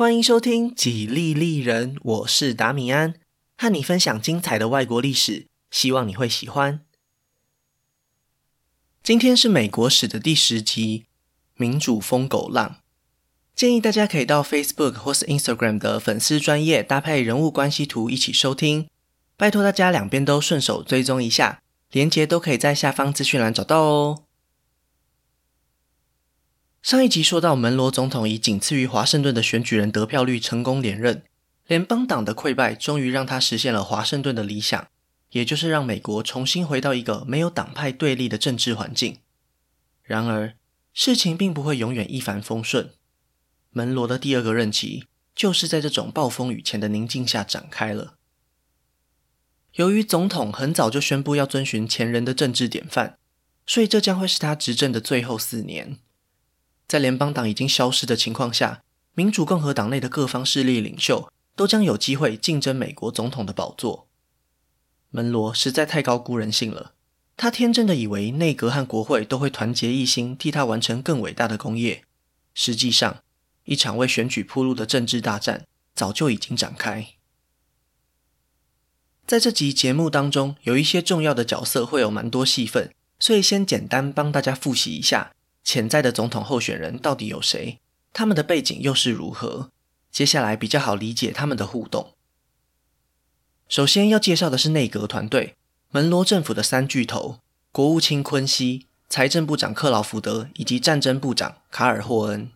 欢迎收听《几利利人》，我是达米安，和你分享精彩的外国历史，希望你会喜欢。今天是美国史的第十集，民主疯狗浪。建议大家可以到 Facebook 或是 Instagram 的粉丝专页搭配人物关系图一起收听，拜托大家两边都顺手追踪一下，连结都可以在下方资讯栏找到哦。上一集说到，门罗总统以仅次于华盛顿的选举人得票率成功连任，联邦党的溃败终于让他实现了华盛顿的理想，也就是让美国重新回到一个没有党派对立的政治环境。然而，事情并不会永远一帆风顺。门罗的第二个任期就是在这种暴风雨前的宁静下展开了。由于总统很早就宣布要遵循前人的政治典范，所以这将会是他执政的最后四年。在联邦党已经消失的情况下，民主共和党内的各方势力领袖都将有机会竞争美国总统的宝座。门罗实在太高估人性了，他天真的以为内阁和国会都会团结一心，替他完成更伟大的功业。实际上，一场为选举铺路的政治大战早就已经展开。在这集节目当中，有一些重要的角色会有蛮多戏份，所以先简单帮大家复习一下。潜在的总统候选人到底有谁？他们的背景又是如何？接下来比较好理解他们的互动。首先要介绍的是内阁团队，门罗政府的三巨头：国务卿昆西、财政部长克劳福德以及战争部长卡尔霍恩。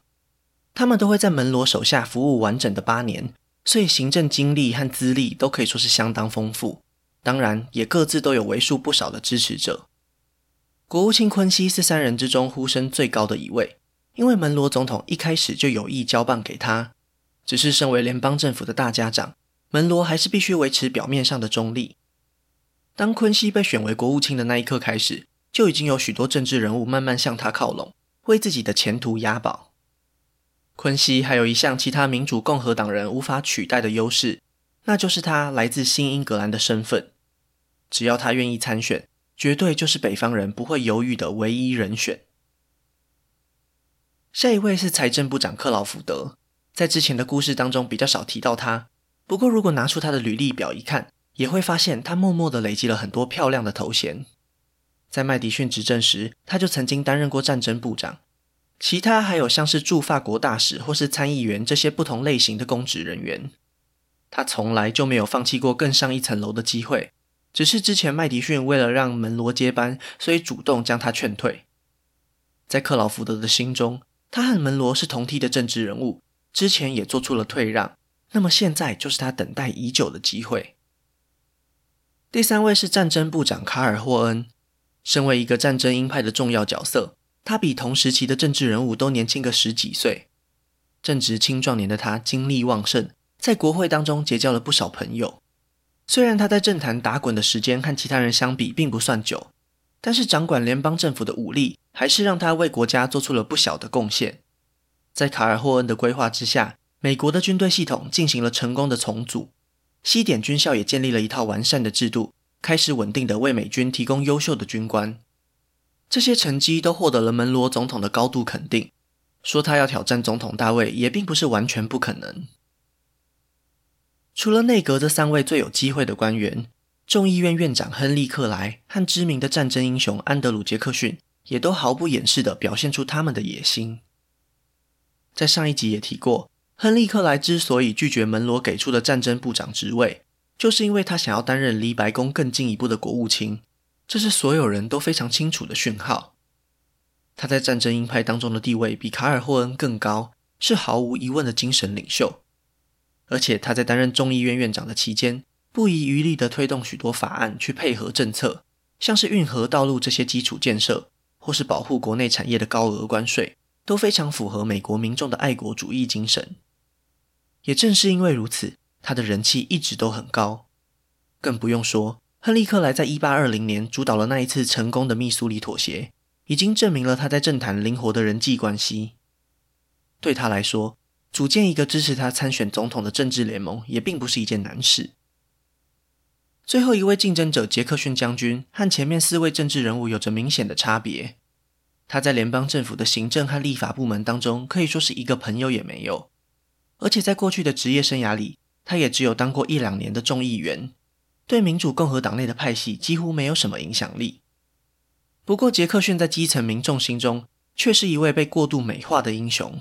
他们都会在门罗手下服务完整的八年，所以行政经历和资历都可以说是相当丰富。当然，也各自都有为数不少的支持者。国务卿昆西是三人之中呼声最高的一位，因为门罗总统一开始就有意交棒给他。只是身为联邦政府的大家长，门罗还是必须维持表面上的中立。当昆西被选为国务卿的那一刻开始，就已经有许多政治人物慢慢向他靠拢，为自己的前途押宝。昆西还有一项其他民主共和党人无法取代的优势，那就是他来自新英格兰的身份。只要他愿意参选，绝对就是北方人不会犹豫的唯一人选。下一位是财政部长克劳福德，在之前的故事当中比较少提到他。不过，如果拿出他的履历表一看，也会发现他默默的累积了很多漂亮的头衔。在麦迪逊执政时，他就曾经担任过战争部长。其他还有像是驻法国大使或是参议员这些不同类型的公职人员。他从来就没有放弃过更上一层楼的机会。只是之前麦迪逊为了让门罗接班，所以主动将他劝退。在克劳福德的心中，他和门罗是同梯的政治人物，之前也做出了退让，那么现在就是他等待已久的机会。第三位是战争部长卡尔霍恩，身为一个战争鹰派的重要角色，他比同时期的政治人物都年轻个十几岁。正值青壮年的他精力旺盛，在国会当中结交了不少朋友。虽然他在政坛打滚的时间和其他人相比并不算久，但是掌管联邦政府的武力还是让他为国家做出了不小的贡献。在卡尔霍恩的规划之下，美国的军队系统进行了成功的重组，西点军校也建立了一套完善的制度，开始稳定的为美军提供优秀的军官。这些成绩都获得了门罗总统的高度肯定，说他要挑战总统大位也并不是完全不可能。除了内阁这三位最有机会的官员，众议院院长亨利·克莱和知名的战争英雄安德鲁·杰克逊也都毫不掩饰地表现出他们的野心。在上一集也提过，亨利·克莱之所以拒绝门罗给出的战争部长职位，就是因为他想要担任离白宫更进一步的国务卿，这是所有人都非常清楚的讯号。他在战争鹰派当中的地位比卡尔霍恩更高，是毫无疑问的精神领袖。而且他在担任众议院院长的期间，不遗余力地推动许多法案去配合政策，像是运河、道路这些基础建设，或是保护国内产业的高额关税，都非常符合美国民众的爱国主义精神。也正是因为如此，他的人气一直都很高。更不用说，亨利·克莱在1820年主导了那一次成功的密苏里妥协，已经证明了他在政坛灵活的人际关系。对他来说，组建一个支持他参选总统的政治联盟也并不是一件难事。最后一位竞争者杰克逊将军和前面四位政治人物有着明显的差别。他在联邦政府的行政和立法部门当中可以说是一个朋友也没有，而且在过去的职业生涯里，他也只有当过一两年的众议员，对民主共和党内的派系几乎没有什么影响力。不过，杰克逊在基层民众心中却是一位被过度美化的英雄，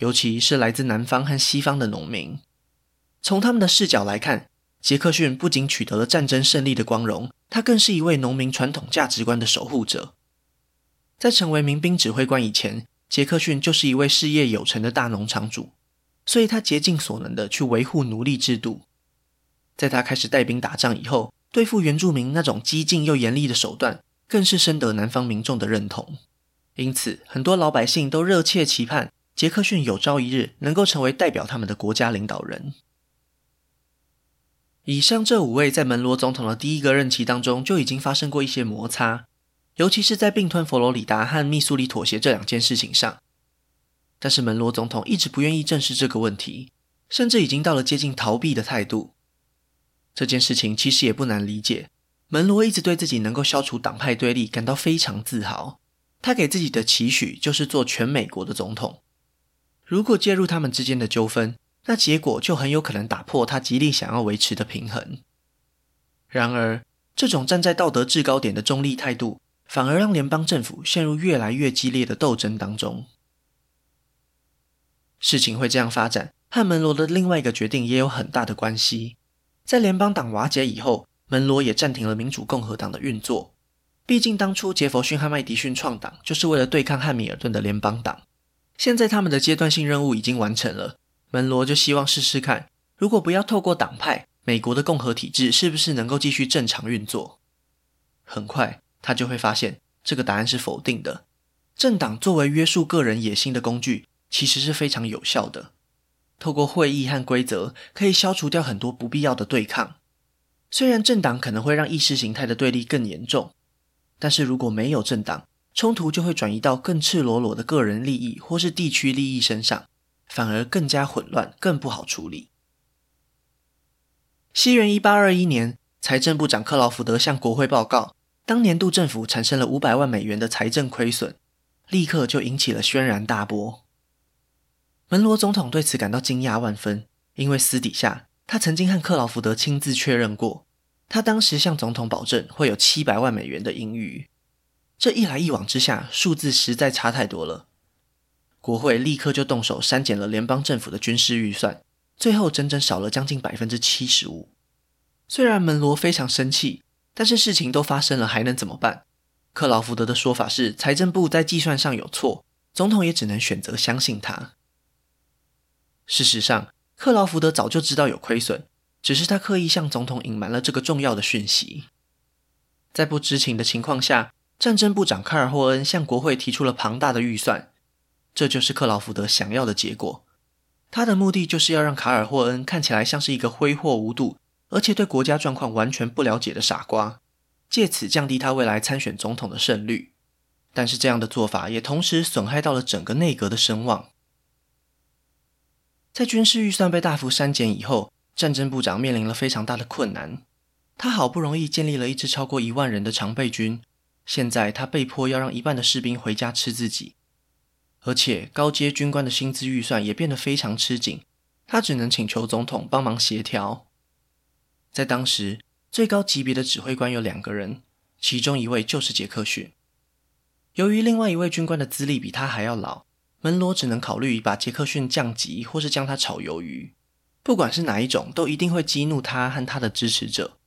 尤其是来自南方和西方的农民。从他们的视角来看，杰克逊不仅取得了战争胜利的光荣，他更是一位农民传统价值观的守护者。在成为民兵指挥官以前，杰克逊就是一位事业有成的大农场主，所以他竭尽所能的去维护奴隶制度。在他开始带兵打仗以后，对付原住民那种激进又严厉的手段，更是深得南方民众的认同。因此，很多老百姓都热切期盼杰克逊有朝一日能够成为代表他们的国家领导人。以上这五位在门罗总统的第一个任期当中就已经发生过一些摩擦，尤其是在并吞佛罗里达和密苏里妥协这两件事情上。但是门罗总统一直不愿意正视这个问题，甚至已经到了接近逃避的态度。这件事情其实也不难理解，门罗一直对自己能够消除党派对立感到非常自豪，他给自己的期许就是做全美国的总统。如果介入他们之间的纠纷，那结果就很有可能打破他极力想要维持的平衡。然而，这种站在道德制高点的中立态度，反而让联邦政府陷入越来越激烈的斗争当中。事情会这样发展，和门罗的另外一个决定也有很大的关系。在联邦党瓦解以后，门罗也暂停了民主共和党的运作。毕竟，当初杰佛逊和麦迪逊创党就是为了对抗汉密尔顿的联邦党。现在，他们的阶段性任务已经完成了。门罗就希望试试看，如果不要透过党派，美国的共和体制是不是能够继续正常运作？很快，他就会发现这个答案是否定的。政党作为约束个人野心的工具，其实是非常有效的。透过会议和规则，可以消除掉很多不必要的对抗。虽然政党可能会让意识形态的对立更严重，但是如果没有政党，冲突就会转移到更赤裸裸的个人利益或是地区利益身上。反而更加混乱，更不好处理。西元一八二一年，财政部长克劳福德向国会报告，当年度政府产生了五百万美元的财政亏损，立刻就引起了轩然大波。门罗总统对此感到惊讶万分，因为私底下他曾经和克劳福德亲自确认过，他当时向总统保证会有七百万美元的盈余。这一来一往之下，数字实在差太多了。国会立刻就动手删减了联邦政府的军事预算，最后整整少了将近百分之七十五。虽然门罗非常生气，但是事情都发生了，还能怎么办？克劳福德的说法是财政部在计算上有错，总统也只能选择相信他。事实上，克劳福德早就知道有亏损，只是他刻意向总统隐瞒了这个重要的讯息。在不知情的情况下，战争部长卡尔霍恩向国会提出了庞大的预算。这就是克劳福德想要的结果。他的目的就是要让卡尔霍恩看起来像是一个挥霍无度，而且对国家状况完全不了解的傻瓜，借此降低他未来参选总统的胜率。但是这样的做法也同时损害到了整个内阁的声望。在军事预算被大幅删减以后，战争部长面临了非常大的困难。他好不容易建立了一支超过一万人的常备军，现在他被迫要让一半的士兵回家吃自己。而且高阶军官的薪资预算也变得非常吃紧，他只能请求总统帮忙协调。在当时，最高级别的指挥官有两个人，其中一位就是杰克逊。由于另外一位军官的资历比他还要老，门罗只能考虑把杰克逊降级，或是将他炒鱿鱼。不管是哪一种，都一定会激怒他和他的支持者。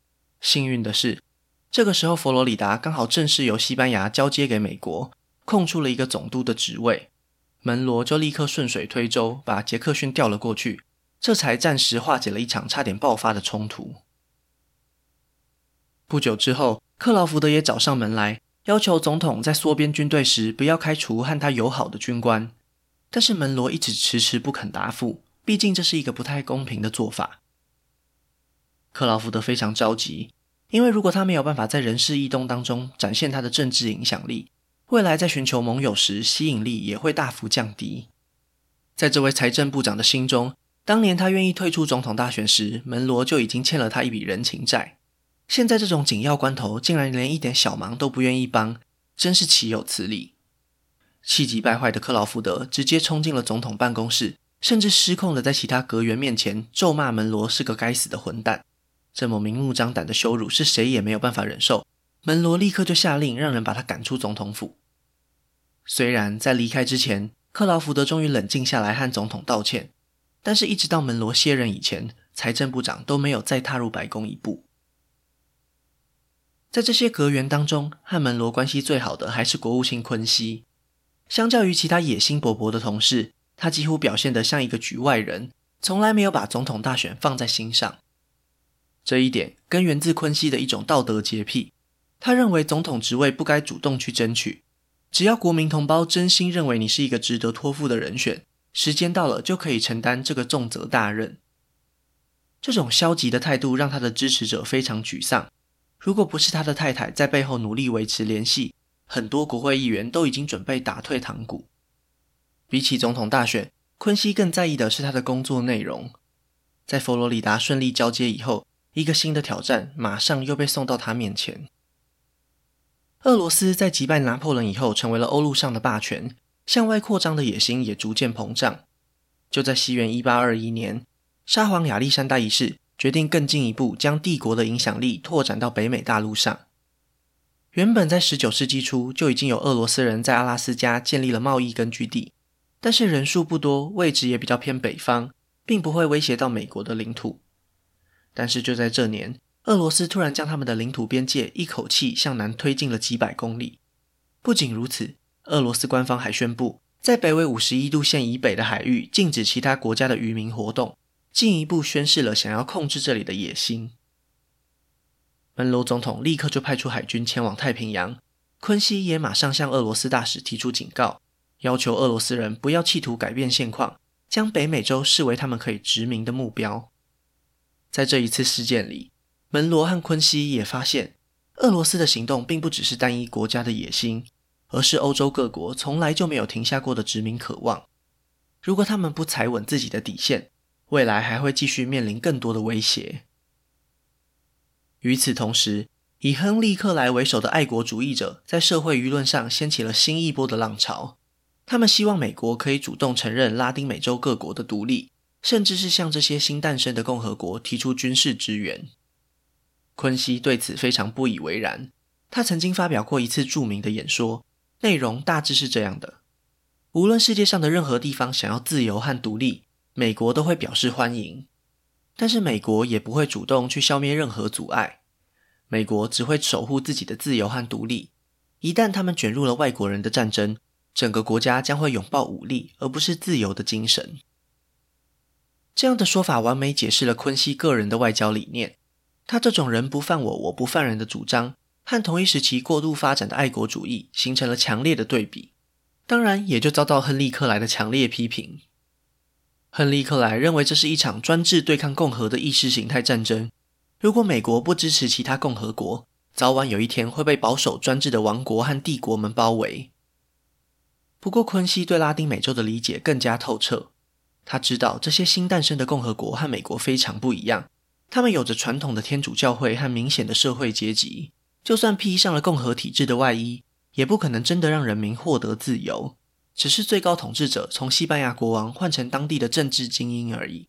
幸运的是，这个时候佛罗里达刚好正式由西班牙交接给美国，空出了一个总督的职位。门罗就立刻顺水推舟，把杰克逊调了过去，这才暂时化解了一场差点爆发的冲突。不久之后，克劳福德也找上门来，要求总统在缩编军队时不要开除和他友好的军官。但是门罗一直迟迟不肯答复，毕竟这是一个不太公平的做法。克劳福德非常着急，因为如果他没有办法在人事异动当中展现他的政治影响力，未来在寻求盟友时，吸引力也会大幅降低。在这位财政部长的心中，当年他愿意退出总统大选时，门罗就已经欠了他一笔人情债。现在这种紧要关头，竟然连一点小忙都不愿意帮，真是岂有此理！气急败坏的克劳福德直接冲进了总统办公室，甚至失控的在其他阁员面前咒骂门罗是个该死的混蛋。这么明目张胆的羞辱是谁也没有办法忍受。门罗立刻就下令让人把他赶出总统府。虽然在离开之前，克劳福德终于冷静下来和总统道歉，但是一直到门罗卸任以前，财政部长都没有再踏入白宫一步。在这些阁员当中，和门罗关系最好的还是国务卿昆西。相较于其他野心勃勃的同事，他几乎表现得像一个局外人，从来没有把总统大选放在心上。这一点根源自昆西的一种道德洁癖。他认为总统职位不该主动去争取，只要国民同胞真心认为你是一个值得托付的人选，时间到了就可以承担这个重责大任。这种消极的态度让他的支持者非常沮丧。如果不是他的太太在背后努力维持联系，很多国会议员都已经准备打退堂鼓。比起总统大选，昆西更在意的是他的工作内容。在佛罗里达顺利交接以后，一个新的挑战马上又被送到他面前。俄罗斯在击败拿破仑以后，成为了欧陆上的霸权，向外扩张的野心也逐渐膨胀。就在西元一八二一年，沙皇亚历山大一世决定更进一步将帝国的影响力拓展到北美大陆上。原本在十九世纪初就已经有俄罗斯人在阿拉斯加建立了贸易根据地，但是人数不多，位置也比较偏北方，并不会威胁到美国的领土。但是就在这年，俄罗斯突然将他们的领土边界一口气向南推进了几百公里。不仅如此，俄罗斯官方还宣布，在北纬五十一度线以北的海域禁止其他国家的渔民活动，进一步宣示了想要控制这里的野心。门罗总统立刻就派出海军前往太平洋，昆西也马上向俄罗斯大使提出警告，要求俄罗斯人不要企图改变现况，将北美洲视为他们可以殖民的目标。在这一次事件里，门罗和昆西也发现，俄罗斯的行动并不只是单一国家的野心，而是欧洲各国从来就没有停下过的殖民渴望。如果他们不踩稳自己的底线，未来还会继续面临更多的威胁。与此同时，以亨利·克莱为首的爱国主义者在社会舆论上掀起了新一波的浪潮。他们希望美国可以主动承认拉丁美洲各国的独立，甚至是向这些新诞生的共和国提出军事支援。昆西对此非常不以为然。他曾经发表过一次著名的演说，内容大致是这样的：无论世界上的任何地方想要自由和独立，美国都会表示欢迎。但是美国也不会主动去消灭任何阻碍。美国只会守护自己的自由和独立。一旦他们卷入了外国人的战争，整个国家将会拥抱武力，而不是自由的精神。这样的说法完美解释了昆西个人的外交理念。他这种人不犯我，我不犯人的主张，和同一时期过度发展的爱国主义形成了强烈的对比，当然也就遭到亨利·克莱的强烈批评。亨利·克莱认为这是一场专制对抗共和的意识形态战争。如果美国不支持其他共和国，早晚有一天会被保守专制的王国和帝国们包围。不过，昆西对拉丁美洲的理解更加透彻，他知道这些新诞生的共和国和美国非常不一样。他们有着传统的天主教会和明显的社会阶级，就算披上了共和体制的外衣，也不可能真的让人民获得自由，只是最高统治者从西班牙国王换成当地的政治精英而已。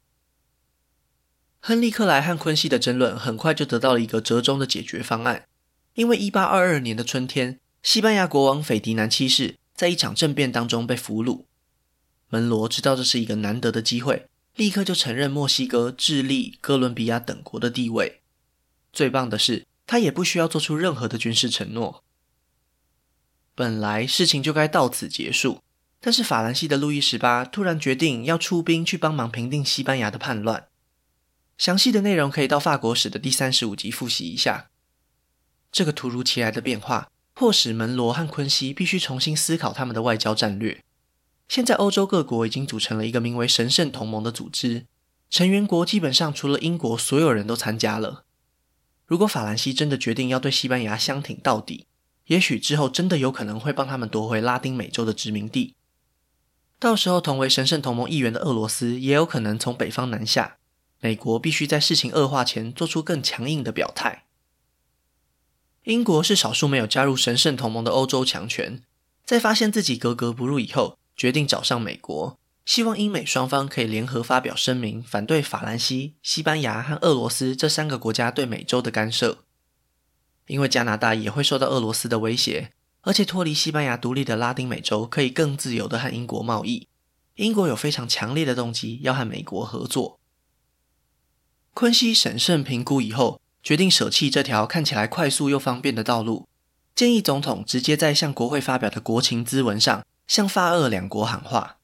亨利·克莱和昆西的争论很快就得到了一个折中的解决方案，因为1822年的春天，西班牙国王斐迪南七世在一场政变当中被俘虏。门罗知道这是一个难得的机会。立刻就承认墨西哥、智利、哥伦比亚等国的地位。最棒的是，他也不需要做出任何的军事承诺。本来事情就该到此结束，但是法兰西的路易十八突然决定要出兵去帮忙平定西班牙的叛乱。详细的内容可以到法国史的第三十五集复习一下。这个突如其来的变化，迫使门罗和昆西必须重新思考他们的外交战略。现在欧洲各国已经组成了一个名为“神圣同盟”的组织，成员国基本上除了英国，所有人都参加了。如果法兰西真的决定要对西班牙相挺到底，也许之后真的有可能会帮他们夺回拉丁美洲的殖民地。到时候，同为神圣同盟一员的俄罗斯也有可能从北方南下。美国必须在事情恶化前做出更强硬的表态。英国是少数没有加入神圣同盟的欧洲强权，在发现自己格格不入以后。决定找上美国，希望英美双方可以联合发表声明，反对法兰西、西班牙和俄罗斯这三个国家对美洲的干涉。因为加拿大也会受到俄罗斯的威胁，而且脱离西班牙独立的拉丁美洲可以更自由地和英国贸易。英国有非常强烈的动机要和美国合作。昆西审慎评估以后，决定舍弃这条看起来快速又方便的道路，建议总统直接在向国会发表的国情咨文上向法俄两国喊话，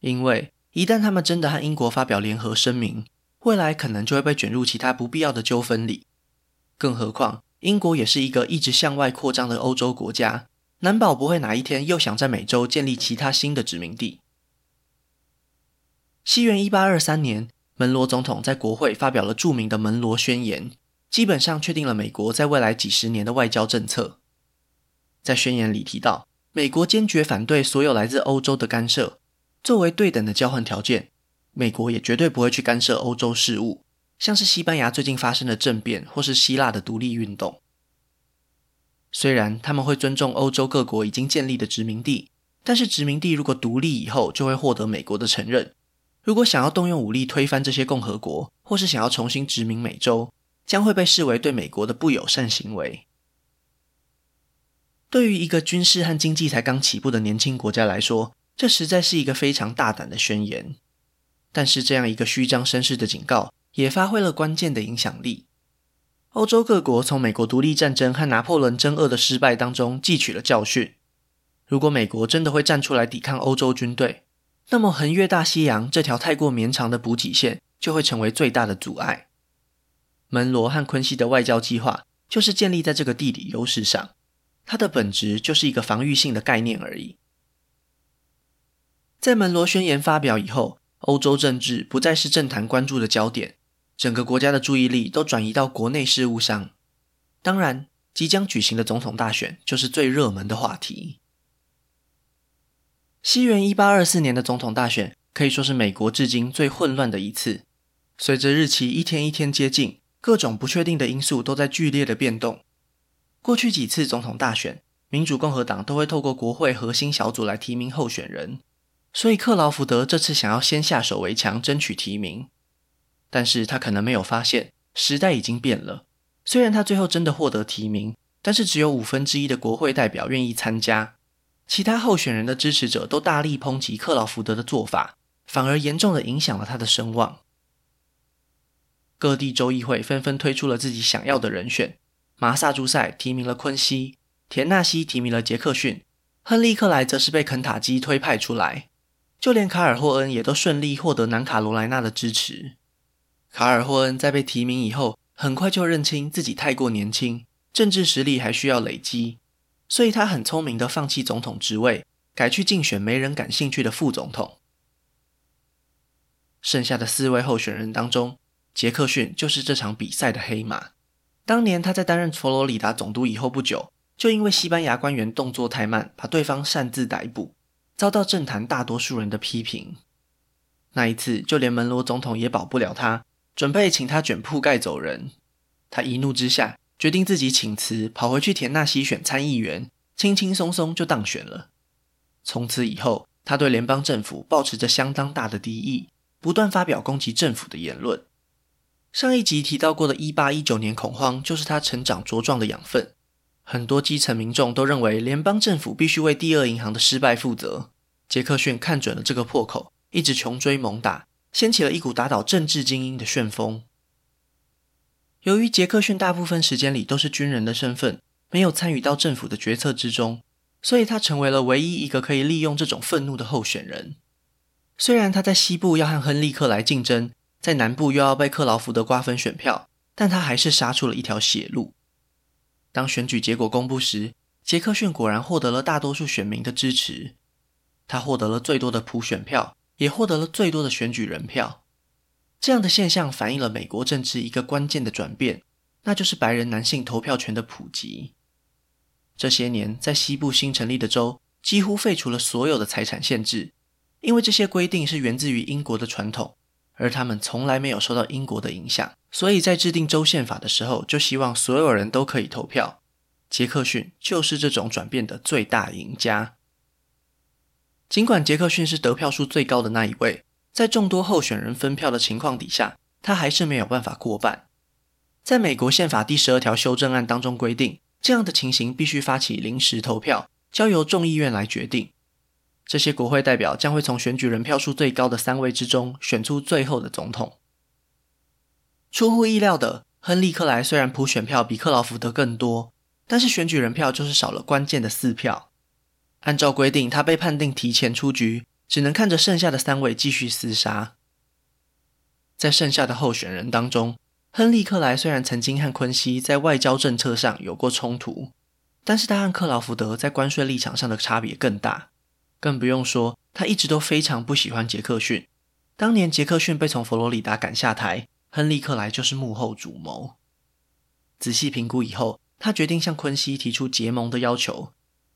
因为一旦他们真的和英国发表联合声明，未来可能就会被卷入其他不必要的纠纷里。更何况，英国也是一个一直向外扩张的欧洲国家，难保不会哪一天又想在美洲建立其他新的殖民地。西元一八二三年，门罗总统在国会发表了著名的《门罗宣言》，基本上确定了美国在未来几十年的外交政策。在宣言里提到，美国坚决反对所有来自欧洲的干涉，作为对等的交换条件，美国也绝对不会去干涉欧洲事务，像是西班牙最近发生的政变或是希腊的独立运动。虽然他们会尊重欧洲各国已经建立的殖民地，但是殖民地如果独立以后，就会获得美国的承认。如果想要动用武力推翻这些共和国，或是想要重新殖民美洲，将会被视为对美国的不友善行为。对于一个军事和经济才刚起步的年轻国家来说，这实在是一个非常大胆的宣言。但是，这样一个虚张声势的警告，也发挥了关键的影响力。欧洲各国从美国独立战争和拿破仑征俄的失败当中汲取了教训。如果美国真的会站出来抵抗欧洲军队，那么，横越大西洋这条太过绵长的补给线就会成为最大的阻碍。门罗和昆西的外交计划就是建立在这个地理优势上，它的本质就是一个防御性的概念而已。在门罗宣言发表以后，欧洲政治不再是政坛关注的焦点，整个国家的注意力都转移到国内事务上。当然，即将举行的总统大选就是最热门的话题。西元一八二四年的总统大选可以说是美国至今最混乱的一次。随着日期一天一天接近，各种不确定的因素都在剧烈的变动。过去几次总统大选，民主共和党都会透过国会核心小组来提名候选人，所以克劳福德这次想要先下手为强，争取提名。但是他可能没有发现，时代已经变了。虽然他最后真的获得提名，但是只有五分之一的国会代表愿意参加。其他候选人的支持者都大力抨击克劳福德的做法，反而严重的影响了他的声望。各地州议会纷纷推出了自己想要的人选，马萨诸塞提名了昆西，田纳西提名了杰克逊，亨利克莱则是被肯塔基推派出来，就连卡尔霍恩也都顺利获得南卡罗来纳的支持。卡尔霍恩在被提名以后，很快就认清自己太过年轻，政治实力还需要累积。所以他很聪明的放弃总统职位，改去竞选没人感兴趣的副总统。剩下的四位候选人当中，杰克逊就是这场比赛的黑马。当年他在担任佛罗里达总督以后不久，就因为西班牙官员动作太慢，把对方擅自逮捕，遭到政坛大多数人的批评。那一次，就连门罗总统也保不了他，准备请他卷铺盖走人。他一怒之下，决定自己请辞，跑回去田纳西选参议员，轻轻松松就当选了。从此以后，他对联邦政府抱持着相当大的敌意，不断发表攻击政府的言论。上一集提到过的1819年恐慌，就是他成长茁壮的养分。很多基层民众都认为联邦政府必须为第二银行的失败负责。杰克逊看准了这个破口，一直穷追猛打，掀起了一股打倒政治精英的旋风。由于杰克逊大部分时间里都是军人的身份，没有参与到政府的决策之中，所以他成为了唯一一个可以利用这种愤怒的候选人。虽然他在西部要和亨利克莱竞争，在南部又要被克劳福德瓜分选票，但他还是杀出了一条血路。当选举结果公布时，杰克逊果然获得了大多数选民的支持，他获得了最多的普选票，也获得了最多的选举人票。这样的现象反映了美国政治一个关键的转变，那就是白人男性投票权的普及。这些年，在西部新成立的州几乎废除了所有的财产限制，因为这些规定是源自于英国的传统，而他们从来没有受到英国的影响，所以在制定州宪法的时候，就希望所有人都可以投票。杰克逊就是这种转变的最大赢家。尽管杰克逊是得票数最高的那一位，在众多候选人分票的情况底下，他还是没有办法过半。在美国宪法第十二条修正案当中规定，这样的情形必须发起临时投票，交由众议院来决定。这些国会代表将会从选举人票数最高的三位之中选出最后的总统。出乎意料的，亨利·克莱虽然普选票比克劳福德更多，但是选举人票就是少了关键的四票。按照规定，他被判定提前出局，只能看着剩下的三位继续厮杀。在剩下的候选人当中，亨利·克莱虽然曾经和昆西在外交政策上有过冲突，但是他和克劳福德在关税立场上的差别更大。更不用说，他一直都非常不喜欢杰克逊。当年杰克逊被从佛罗里达赶下台，亨利·克莱就是幕后主谋。仔细评估以后，他决定向昆西提出结盟的要求。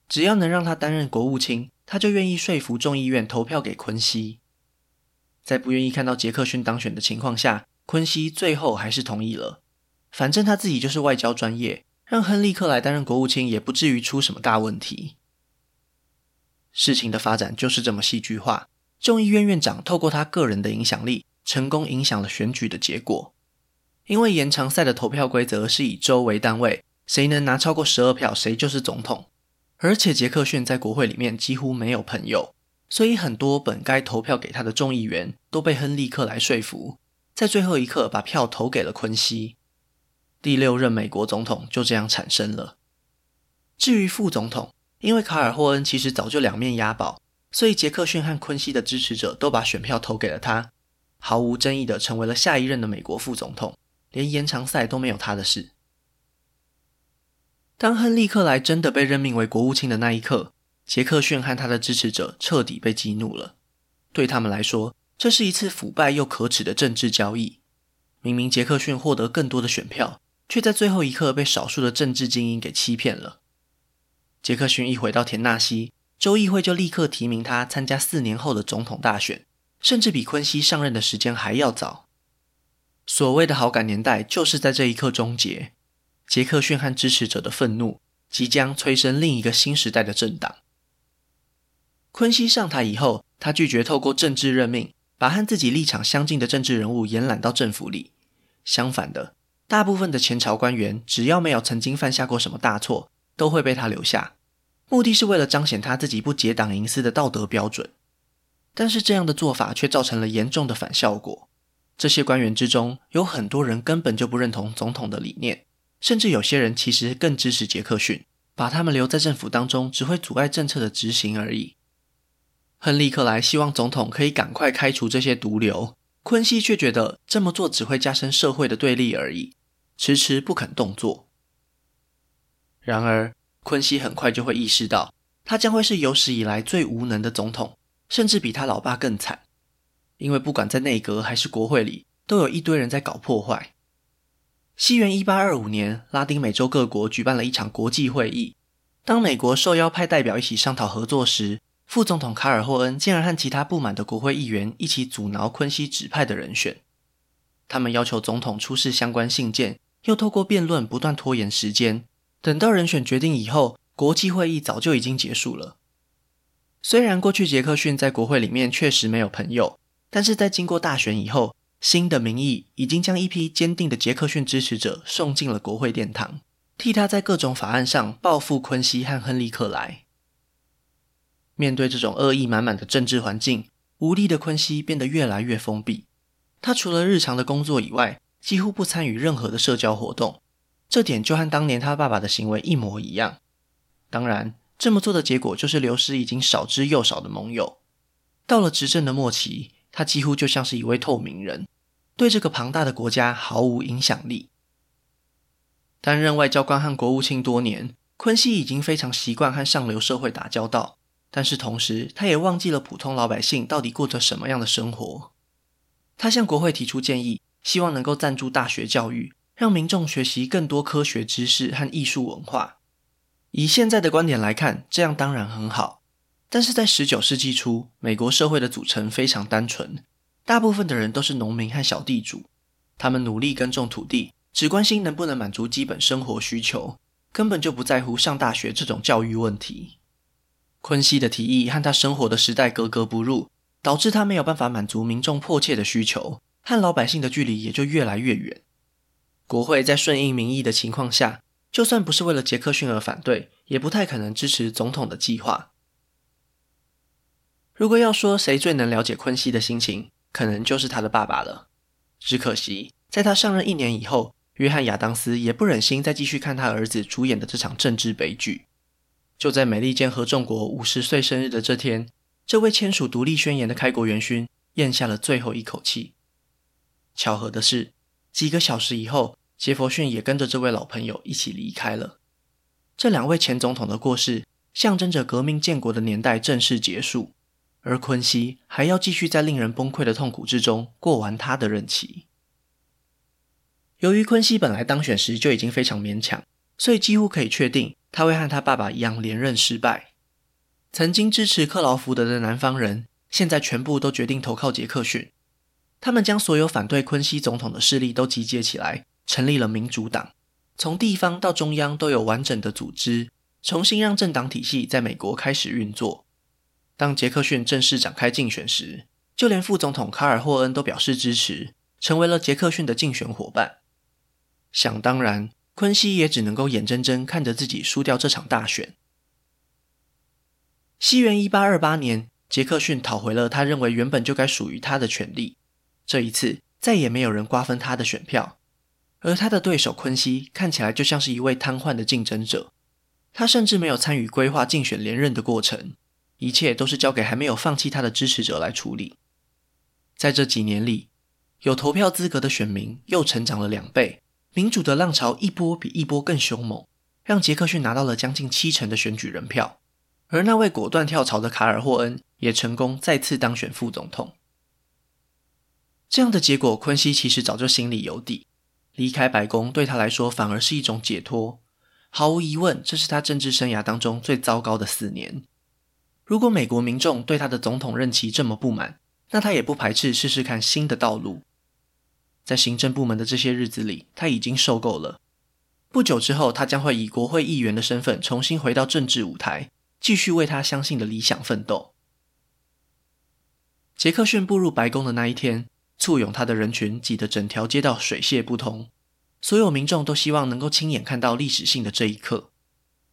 只要能让他担任国务卿，他就愿意说服众议院投票给昆西。在不愿意看到杰克逊当选的情况下，昆西最后还是同意了。反正他自己就是外交专业，让亨利·克莱担任国务卿也不至于出什么大问题。事情的发展就是这么戏剧化。众议院院长透过他个人的影响力，成功影响了选举的结果。因为延长赛的投票规则是以州为单位，谁能拿超过十二票，谁就是总统。而且杰克逊在国会里面几乎没有朋友，所以很多本该投票给他的众议员都被亨利·克莱说服，在最后一刻把票投给了昆西。第六任美国总统就这样产生了。至于副总统，因为卡尔霍恩其实早就两面押宝，所以杰克逊和昆西的支持者都把选票投给了他，毫无争议的成为了下一任的美国副总统，连延长赛都没有他的事。当亨利·克莱真的被任命为国务卿的那一刻，杰克逊和他的支持者彻底被激怒了。对他们来说，这是一次腐败又可耻的政治交易。明明杰克逊获得更多的选票，却在最后一刻被少数的政治精英给欺骗了。杰克逊一回到田纳西，州议会就立刻提名他参加四年后的总统大选，甚至比昆西上任的时间还要早。所谓的好感年代，就是在这一刻终结。杰克逊和支持者的愤怒即将催生另一个新时代的政党。昆西上台以后，他拒绝透过政治任命把和自己立场相近的政治人物延揽到政府里。相反的，大部分的前朝官员只要没有曾经犯下过什么大错，都会被他留下。目的是为了彰显他自己不结党营私的道德标准。但是这样的做法却造成了严重的反效果。这些官员之中有很多人根本就不认同总统的理念。甚至有些人其实更支持杰克逊，把他们留在政府当中，只会阻碍政策的执行而已。亨利·克莱希望总统可以赶快开除这些毒瘤，昆西却觉得这么做只会加深社会的对立而已，迟迟不肯动作。然而，昆西很快就会意识到，他将会是有史以来最无能的总统，甚至比他老爸更惨，因为不管在内阁还是国会里，都有一堆人在搞破坏。西元一八二五年，拉丁美洲各国举办了一场国际会议。当美国受邀派代表一起商讨合作时，副总统卡尔霍恩竟然和其他不满的国会议员一起阻挠昆西指派的人选。他们要求总统出示相关信件，又透过辩论不断拖延时间。等到人选决定以后，国际会议早就已经结束了。虽然过去杰克逊在国会里面确实没有朋友，但是在经过大选以后，新的民意已经将一批坚定的杰克逊支持者送进了国会殿堂，替他在各种法案上报复昆西和亨利·克莱。面对这种恶意满满的政治环境，无力的昆西变得越来越封闭。他除了日常的工作以外，几乎不参与任何的社交活动。这点就和当年他爸爸的行为一模一样。当然，这么做的结果就是流失已经少之又少的盟友。到了执政的末期，他几乎就像是一位透明人，对这个庞大的国家毫无影响力。担任外交官和国务卿多年，昆西已经非常习惯和上流社会打交道，但是同时他也忘记了普通老百姓到底过着什么样的生活。他向国会提出建议，希望能够赞助大学教育，让民众学习更多科学知识和艺术文化。以现在的观点来看，这样当然很好。但是在十九世纪初，美国社会的组成非常单纯，大部分的人都是农民和小地主，他们努力耕种土地，只关心能不能满足基本生活需求，根本就不在乎上大学这种教育问题。昆西的提议和他生活的时代格格不入，导致他没有办法满足民众迫切的需求，和老百姓的距离也就越来越远。国会在顺应民意的情况下，就算不是为了杰克逊而反对，也不太可能支持总统的计划。如果要说谁最能了解昆西的心情，可能就是他的爸爸了。只可惜，在他上任一年以后，约翰·亚当斯也不忍心再继续看他儿子主演的这场政治悲剧。就在美利坚合众国五十岁生日的这天，这位签署独立宣言的开国元勋咽下了最后一口气。巧合的是，几个小时以后，杰佛逊也跟着这位老朋友一起离开了。这两位前总统的过世，象征着革命建国的年代正式结束，而昆西还要继续在令人崩溃的痛苦之中过完他的任期。由于昆西本来当选时就已经非常勉强，所以几乎可以确定。他会和他爸爸一样连任失败。曾经支持克劳福德的南方人，现在全部都决定投靠杰克逊。他们将所有反对昆西总统的势力都集结起来，成立了民主党。从地方到中央都有完整的组织，重新让政党体系在美国开始运作。当杰克逊正式展开竞选时，就连副总统卡尔霍恩都表示支持，成为了杰克逊的竞选伙伴。想当然。昆西也只能够眼睁睁看着自己输掉这场大选。西元一八二八年，杰克逊讨回了他认为原本就该属于他的权利。这一次，再也没有人瓜分他的选票，而他的对手昆西看起来就像是一位瘫痪的竞争者。他甚至没有参与规划竞选连任的过程，一切都是交给还没有放弃他的支持者来处理。在这几年里，有投票资格的选民又成长了两倍。民主的浪潮一波比一波更凶猛，让杰克逊拿到了将近七成的选举人票，而那位果断跳槽的卡尔霍恩也成功再次当选副总统。这样的结果，昆西其实早就心里有底，离开白宫对他来说反而是一种解脱。毫无疑问，这是他政治生涯当中最糟糕的四年。如果美国民众对他的总统任期这么不满，那他也不排斥试试看新的道路。在行政部门的这些日子里，他已经受够了。不久之后，他将会以国会议员的身份重新回到政治舞台，继续为他相信的理想奋斗。杰克逊步入白宫的那一天，簇拥他的人群挤得整条街道水泄不通，所有民众都希望能够亲眼看到历史性的这一刻。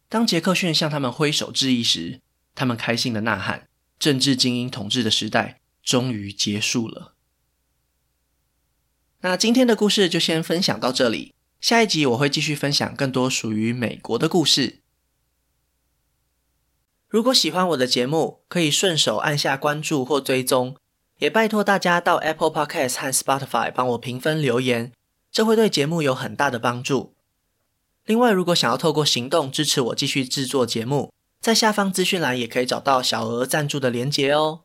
当杰克逊向他们挥手致意时，他们开心地呐喊：“政治精英统治的时代终于结束了。”那今天的故事就先分享到这里，下一集我会继续分享更多属于美国的故事。如果喜欢我的节目，可以顺手按下关注或追踪，也拜托大家到 Apple Podcast 和 Spotify 帮我评分留言，这会对节目有很大的帮助。另外，如果想要透过行动支持我继续制作节目，在下方资讯栏也可以找到小额赞助的连结哦。